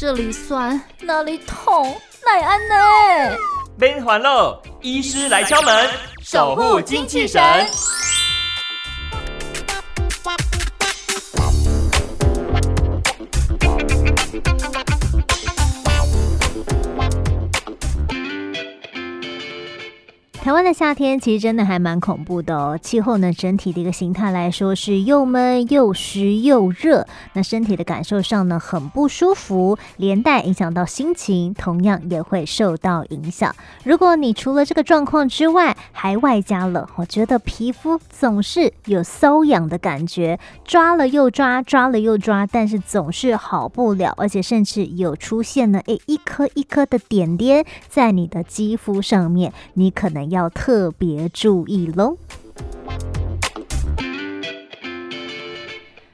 这里酸，那里痛，奈安呢？免烦恼，医师来敲门，守护精气神。台湾的夏天其实真的还蛮恐怖的哦，气候呢，整体的一个形态来说是又闷又湿又热，那身体的感受上呢，很不舒服，连带影响到心情，同样也会受到影响。如果你除了这个状况之外，还外加了，我觉得皮肤总是有瘙痒的感觉，抓了又抓，抓了又抓，但是总是好不了，而且甚至有出现了诶，一颗一颗的点点在你的肌肤上面，你可能。要要特别注意喽！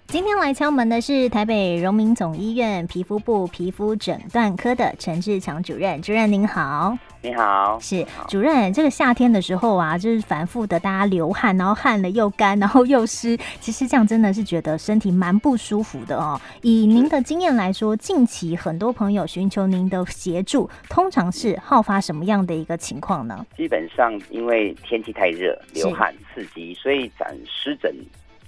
今天来敲门的是台北荣民总医院皮肤部皮肤诊断科的陈志强主任，主任您好。你好，是主任。这个夏天的时候啊，就是反复的，大家流汗，然后汗了又干，然后又湿，其实这样真的是觉得身体蛮不舒服的哦。以您的经验来说，近期很多朋友寻求您的协助，通常是好发什么样的一个情况呢？基本上因为天气太热，流汗刺激，所以长湿疹。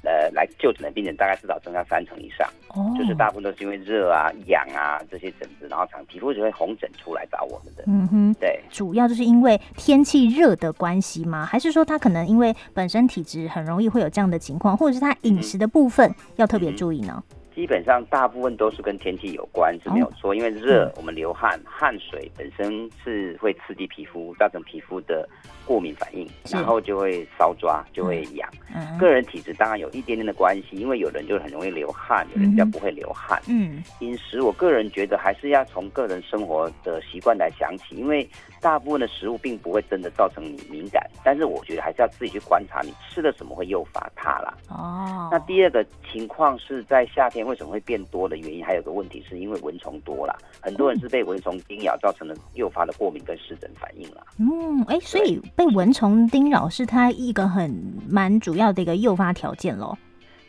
呃，来就诊的病人大概至少增加三成以上，哦，就是大部分都是因为热啊、痒啊这些疹子，然后长皮肤就会红疹出来找我们的。嗯哼，对，主要就是因为天气热的关系吗？还是说他可能因为本身体质很容易会有这样的情况，或者是他饮食的部分要特别注意呢？嗯基本上大部分都是跟天气有关，是没有错。因为热，我们流汗，汗水本身是会刺激皮肤，造成皮肤的过敏反应，然后就会搔抓，就会痒。个人体质当然有一点点的关系，因为有人就很容易流汗，有人比较不会流汗。嗯，饮食，我个人觉得还是要从个人生活的习惯来想起，因为大部分的食物并不会真的造成你敏感，但是我觉得还是要自己去观察你吃了什么会诱发它啦。哦，那第二个情况是在夏天。为什么会变多的原因，还有个问题，是因为蚊虫多了，很多人是被蚊虫叮咬造成了诱发的过敏跟湿疹反应了。嗯，哎、欸，所以被蚊虫叮咬是它一个很蛮主要的一个诱发条件喽。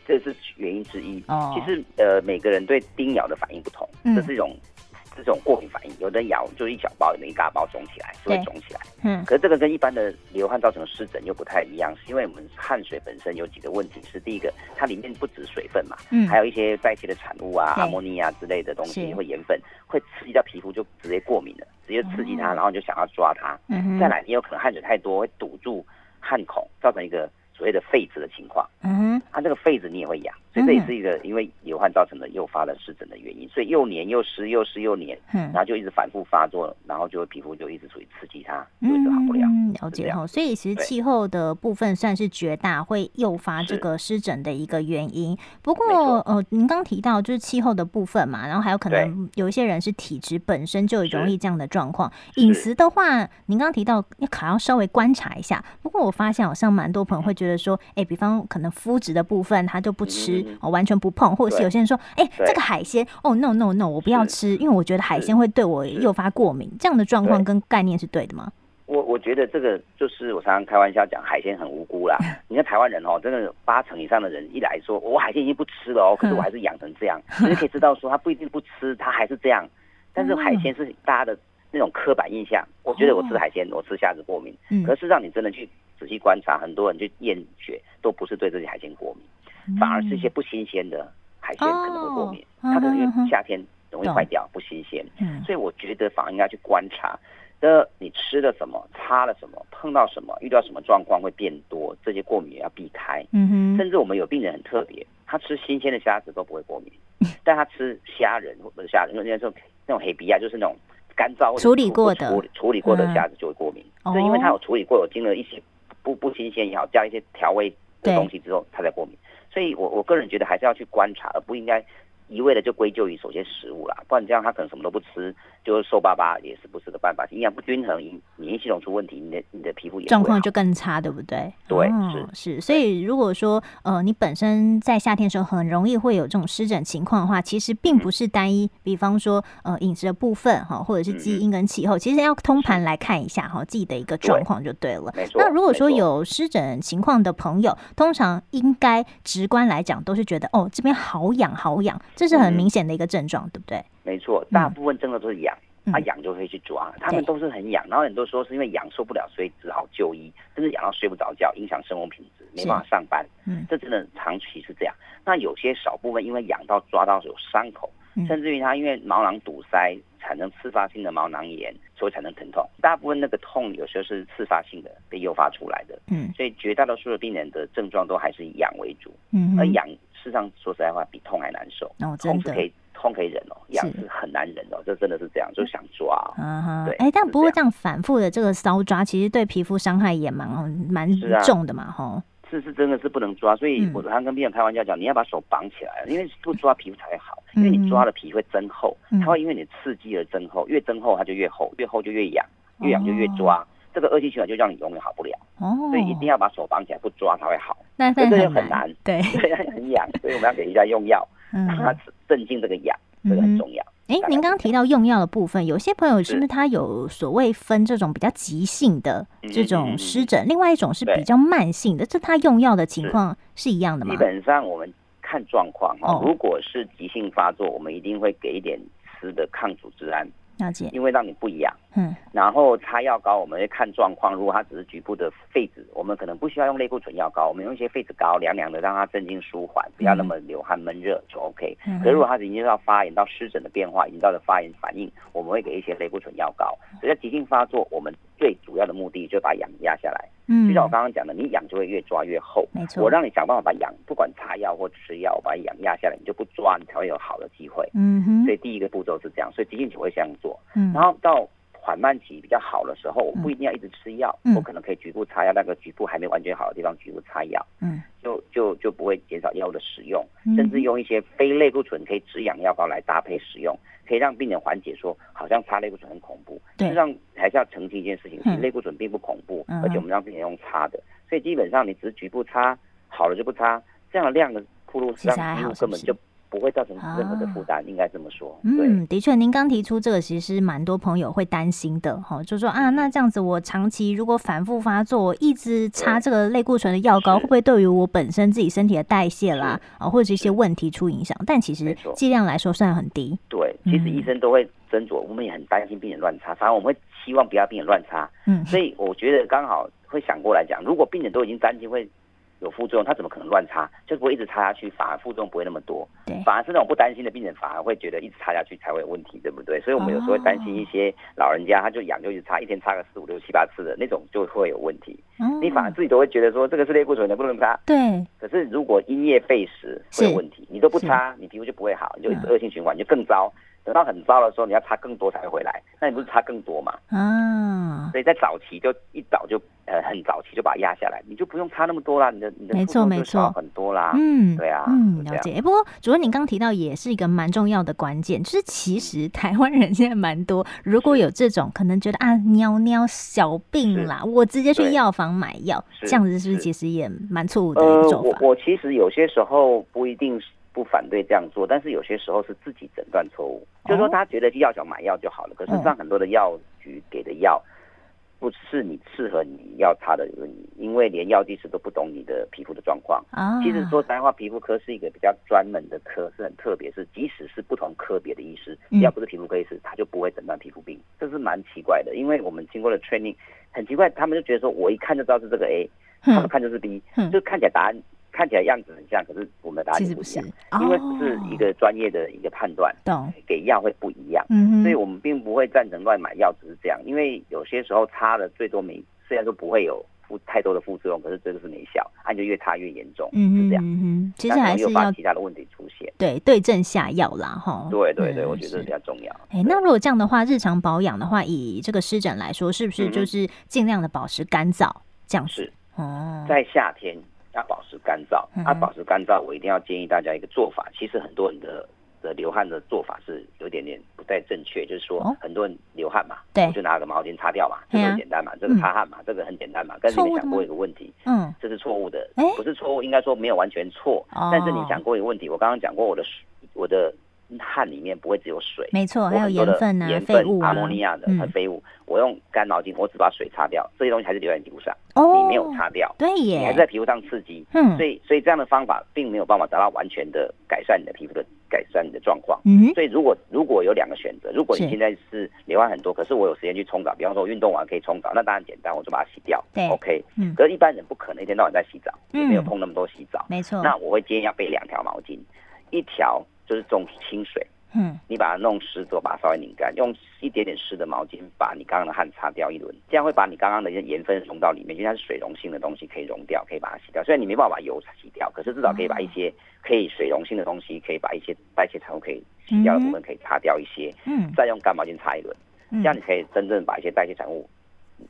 这是原因之一。哦，其实呃，每个人对叮咬的反应不同，嗯、这是一种。这种过敏反应，有的咬就是一小包，有的一大包肿起来，就会肿起来。嗯，可是这个跟一般的流汗造成的湿疹又不太一样，是因为我们汗水本身有几个问题，是第一个，它里面不止水分嘛，嗯，还有一些代谢的产物啊，阿摩尼亚之类的东西，会盐分，会刺激到皮肤，就直接过敏了，直接刺激它，然后你就想要抓它。嗯，再来，你有可能汗水太多，会堵住汗孔，造成一个。所谓的痱子的情况，嗯哼，它这个痱子你也会痒，所以这也是一个因为流汗造成的诱发的湿疹的原因，所以又黏又湿又湿又黏，嗯，然后就一直反复发作，然后就会皮肤就一直处于刺激它，就一直好不了。嗯，了解哈，所以其实气候的部分算是绝大会诱发这个湿疹的一个原因。不过呃，您刚提到就是气候的部分嘛，然后还有可能有一些人是体质本身就容易这样的状况。饮食的话，您刚提到要可要稍微观察一下。不过我发现好像蛮多朋友会觉得。说，哎、欸，比方可能肤质的部分，他就不吃，完全不碰，或者是有些人说，哎、欸，这个海鲜，哦，no no no，我不要吃，因为我觉得海鲜会对我诱发过敏，这样的状况跟概念是对的吗？我我觉得这个就是我常常开玩笑讲，海鲜很无辜啦。你看台湾人哦，真的八成以上的人一来说，我海鲜已经不吃了哦，可是我还是养成这样，你可以知道说他不一定不吃，他还是这样。但是海鲜是大家的那种刻板印象，我觉得我吃海鲜，我吃虾子过敏，可是让你真的去。仔细观察，很多人去验血都不是对这些海鲜过敏，反而是一些不新鲜的海鲜可能会过敏。它可能夏天容易坏掉，不新鲜。所以我觉得反而应该去观察的，你吃了什么，擦了什么，碰到什么，遇到什么状况会变多，这些过敏也要避开。甚至我们有病人很特别，他吃新鲜的虾子都不会过敏，但他吃虾仁或者虾仁，因为那种那种黑皮啊就是那种干燥处理过的处理处理过的虾子就会过敏。是，因为它有处理过，有经了一些。不不新鲜也好，加一些调味的东西之后，它才过敏。所以我我个人觉得还是要去观察，而不应该。一味的就归咎于首先食物啦，不然这样他可能什么都不吃，就是瘦巴巴也是不是个办法。营养不均衡，免疫系统出问题，你的你的皮肤也状况就更差，对不对？对，哦、是是。所以如果说呃你本身在夏天的时候很容易会有这种湿疹情况的话，其实并不是单一，嗯、比方说呃饮食的部分哈，或者是基因跟气候，嗯、其实要通盘来看一下哈自己的一个状况就对了。没错。那如果说有湿疹情况的朋友，通常应该直观来讲都是觉得哦这边好痒好痒。这是很明显的一个症状，嗯、对不对？没错，大部分症状都是痒，他痒、嗯、就会去抓，他们都是很痒，然后很多说是因为痒受不了，所以只好就医，甚至痒到睡不着觉，影响生活品质，没办法上班。嗯，这真的长期是这样。那有些少部分因为痒到抓到有伤口，嗯、甚至于他因为毛囊堵塞产生次发性的毛囊炎，所以产生疼痛。大部分那个痛有时候是次发性的被诱发出来的。嗯，所以绝大多数的病人的症状都还是以痒为主。嗯，而痒事实上说实在话比痛还难受。哦，真的。痛是可以痛可以忍哦，痒是很难忍哦，这真的是这样，就想抓。嗯哼，对。哎，但不过这样反复的这个搔抓，其实对皮肤伤害也蛮蛮重的嘛，吼。是是真的是不能抓，所以我常常跟病人开玩笑讲，你要把手绑起来，因为不抓皮肤才会好，因为你抓了皮会增厚，它会因为你刺激而增厚，越增厚它就越厚，越厚就越痒，越痒就越抓，这个恶性循环就让你永远好不了。哦，所以一定要把手绑起来，不抓它会好。那这就很难，对，很痒，所以我们要给人家用药，让它镇静这个痒，这个很重要。哎，您刚刚提到用药的部分，有些朋友是不是他有所谓分这种比较急性的这种湿疹，另外一种是比较慢性的，这他用药的情况是一样的吗？基本上我们看状况哈，如果是急性发作，我们一定会给一点吃的抗组织胺。了解，因为让你不一样，嗯，然后擦药膏，我们会看状况。如果它只是局部的痱子，我们可能不需要用类固醇药膏，我们用一些痱子膏，凉凉的，让它镇静舒缓，不要那么流汗闷热就 OK。嗯、可是如果它已经到发炎到湿疹的变化，已经到了发炎反应，我们会给一些类固醇药膏。所以在急性发作，我们最主要的目的就把痒压下来。嗯，就像我刚刚讲的，你痒就会越抓越厚。没错，我让你想办法把痒，不管擦药或吃药，把痒压下来，你就不抓，你才会有好的机会。嗯哼。所以第一个步骤是这样，所以急性期会这样做。嗯。然后到缓慢期比较好的时候，我不一定要一直吃药，嗯、我可能可以局部擦药，那个局部还没完全好的地方局部擦药。嗯。就就就不会减少药物的使用，甚至用一些非类固醇可以止痒药膏来搭配使用。可以让病人缓解，说好像擦类固醇很恐怖，实际上还是要澄清一件事情，其实类固醇并不恐怖，而且我们让病人用擦的，所以基本上你只是局部擦，好了就不擦，这样的量的铺路，让肌肤根本就。不会造成任何的负担，啊、应该这么说。嗯，的确，您刚提出这个，其实蛮多朋友会担心的哈，就说啊，那这样子我长期如果反复发作，一直擦这个类固醇的药膏，会不会对于我本身自己身体的代谢啦啊，或者一些问题出影响？但其实剂量来说算很低。对，其实医生都会斟酌，我们也很担心病人乱擦，反而我们会希望不要病人乱擦。嗯，所以我觉得刚好会想过来讲，如果病人都已经担心会。有副作用，他怎么可能乱擦？就不会一直擦下去，反而副作用不会那么多。对，反而是那种不担心的病人，反而会觉得一直擦下去才会有问题，对不对？所以我们有时候会担心一些老人家，他就痒就一直擦，一天擦个四五六七八次的那种，就会有问题。嗯，你反而自己都会觉得说这个是类固醇的，不能擦。对。可是如果因噎废食会有问题，你都不擦，你皮肤就不会好，你就恶性循环，就更糟。等到很糟的时候，你要差更多才会回来，那你不是差更多嘛？啊，所以在早期就一早就呃很早期就把它压下来，你就不用差那么多啦，你的你的没错没错很多啦，嗯，对啊，嗯，了解。不过主任您刚提到也是一个蛮重要的关键，就是其实台湾人现在蛮多，如果有这种可能觉得啊尿尿小病啦，我直接去药房买药，这样子是不是其实也蛮错误的一种做法？我我其实有些时候不一定是。不反对这样做，但是有些时候是自己诊断错误，就是说他觉得去药厂买药就好了，可是上很多的药局给的药不是你适合你要擦的原因，因为连药剂师都不懂你的皮肤的状况。其实说实在话，皮肤科是一个比较专门的科，是很特别，是即使是不同科别的医师，只要不是皮肤科医师，他就不会诊断皮肤病，这是蛮奇怪的。因为我们经过了 training，很奇怪，他们就觉得说我一看就知道是这个 A，他们看就是 B，就看起来答案。看起来样子很像，可是我们的答案不一样，因为是一个专业的一个判断，给药会不一样，所以我们并不会赞成乱买药，只是这样，因为有些时候擦了最多没，虽然说不会有副太多的副作用，可是这个是没效，它就越擦越严重，是这样。其实还是要其他的问题出现，对对症下药啦，哈。对对对，我觉得比较重要。哎，那如果这样的话，日常保养的话，以这个湿疹来说，是不是就是尽量的保持干燥，这样是。哦，在夏天。要保持干燥，啊，保持干燥，我一定要建议大家一个做法。其实很多人的的流汗的做法是有点点不太正确，就是说很多人流汗嘛，对，就拿个毛巾擦掉嘛，这个很简单嘛，这个擦汗嘛，这个很简单嘛。但是你想过一个问题，嗯，这是错误的，不是错误，应该说没有完全错。但是你想过一个问题，我刚刚讲过我的我的汗里面不会只有水，没错，还有盐分啊、盐分、阿摩尼亚的和废物。我用干毛巾，我只把水擦掉，这些东西还是留在皮肤上。哦，你没有擦掉，对耶，你还是在皮肤上刺激。嗯，所以所以这样的方法并没有办法达到完全的改善你的皮肤的改善你的状况。嗯，所以如果如果有两个选择，如果你现在是流汗很多，可是我有时间去冲澡，比方说我运动完可以冲澡，那当然简单，我就把它洗掉。对，OK。嗯，可是一般人不可能一天到晚在洗澡，也没有碰那么多洗澡。没错。那我会建议要备两条毛巾，一条就是种清水。嗯，你把它弄湿之后，把它稍微拧干，用一点点湿的毛巾把你刚刚的汗擦掉一轮，这样会把你刚刚的一些盐分溶到里面，因为它是水溶性的东西，可以溶掉，可以把它洗掉。虽然你没办法把油洗掉，可是至少可以把一些可以水溶性的东西，可以把一些代谢产物可以洗掉的部分可以擦掉一些。嗯，再用干毛巾擦一轮，这样你可以真正把一些代谢产物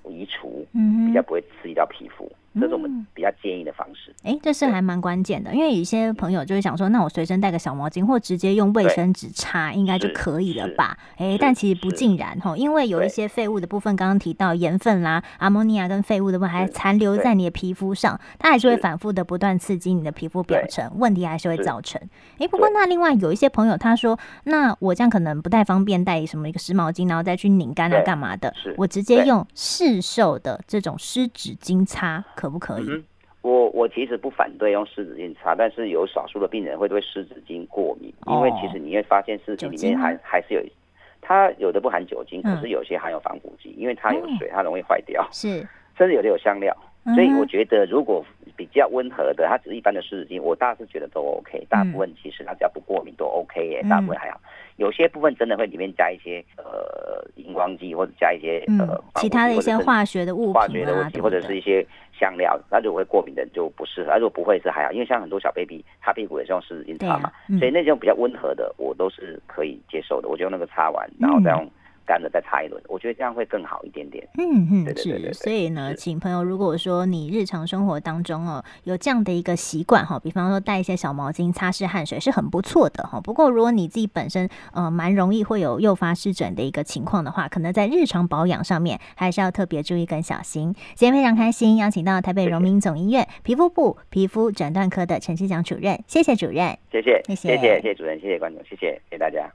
移除，嗯，比较不会刺激到皮肤。这是我们比较建议的方式。哎、嗯，这是还蛮关键的，因为有些朋友就会想说，那我随身带个小毛巾，或直接用卫生纸擦，应该就可以了吧？哎，但其实不尽然哈，因为有一些废物的部分，刚刚提到盐分啦、阿莫尼亚跟废物的部分还残留在你的皮肤上，它还是会反复的不断刺激你的皮肤表层，问题还是会造成。哎，不过那另外有一些朋友他说，那我这样可能不太方便带什么一个湿毛巾，然后再去拧干啊干嘛的？我直接用市售的这种湿纸巾擦。可不可以？嗯，我我其实不反对用湿纸巾擦，但是有少数的病人会对湿纸巾过敏，哦、因为其实你会发现湿纸巾里面还还是有，它有的不含酒精，可是有些含有防腐剂，嗯、因为它有水，它容易坏掉，是，甚至有的有香料，所以我觉得如果比较温和的，它只是一般的湿纸巾，我大致觉得都 OK，大部分其实它只要不过敏都 OK 耶，大部分还好。有些部分真的会里面加一些呃荧光剂，或者加一些呃其他的一些化学的物品，化学的物品或者是一些香料，那如果会过敏的人就不适合。如果不会是还好，因为像很多小 baby 擦屁股也是用湿纸巾擦嘛，所以那种比较温和的我都是可以接受的。我就用那个擦完，然后再用。干的再擦一轮，我觉得这样会更好一点点。嗯嗯，是，所以呢，请朋友，如果说你日常生活当中哦有这样的一个习惯哈，比方说带一些小毛巾擦拭汗水是很不错的哈。不过如果你自己本身呃蛮容易会有诱发湿疹的一个情况的话，可能在日常保养上面还是要特别注意跟小心。今天非常开心邀请到台北荣民总医院皮肤部皮肤诊断科的陈志祥主任，谢谢主任，谢谢谢谢谢谢主任，谢谢观众，谢谢谢谢大家。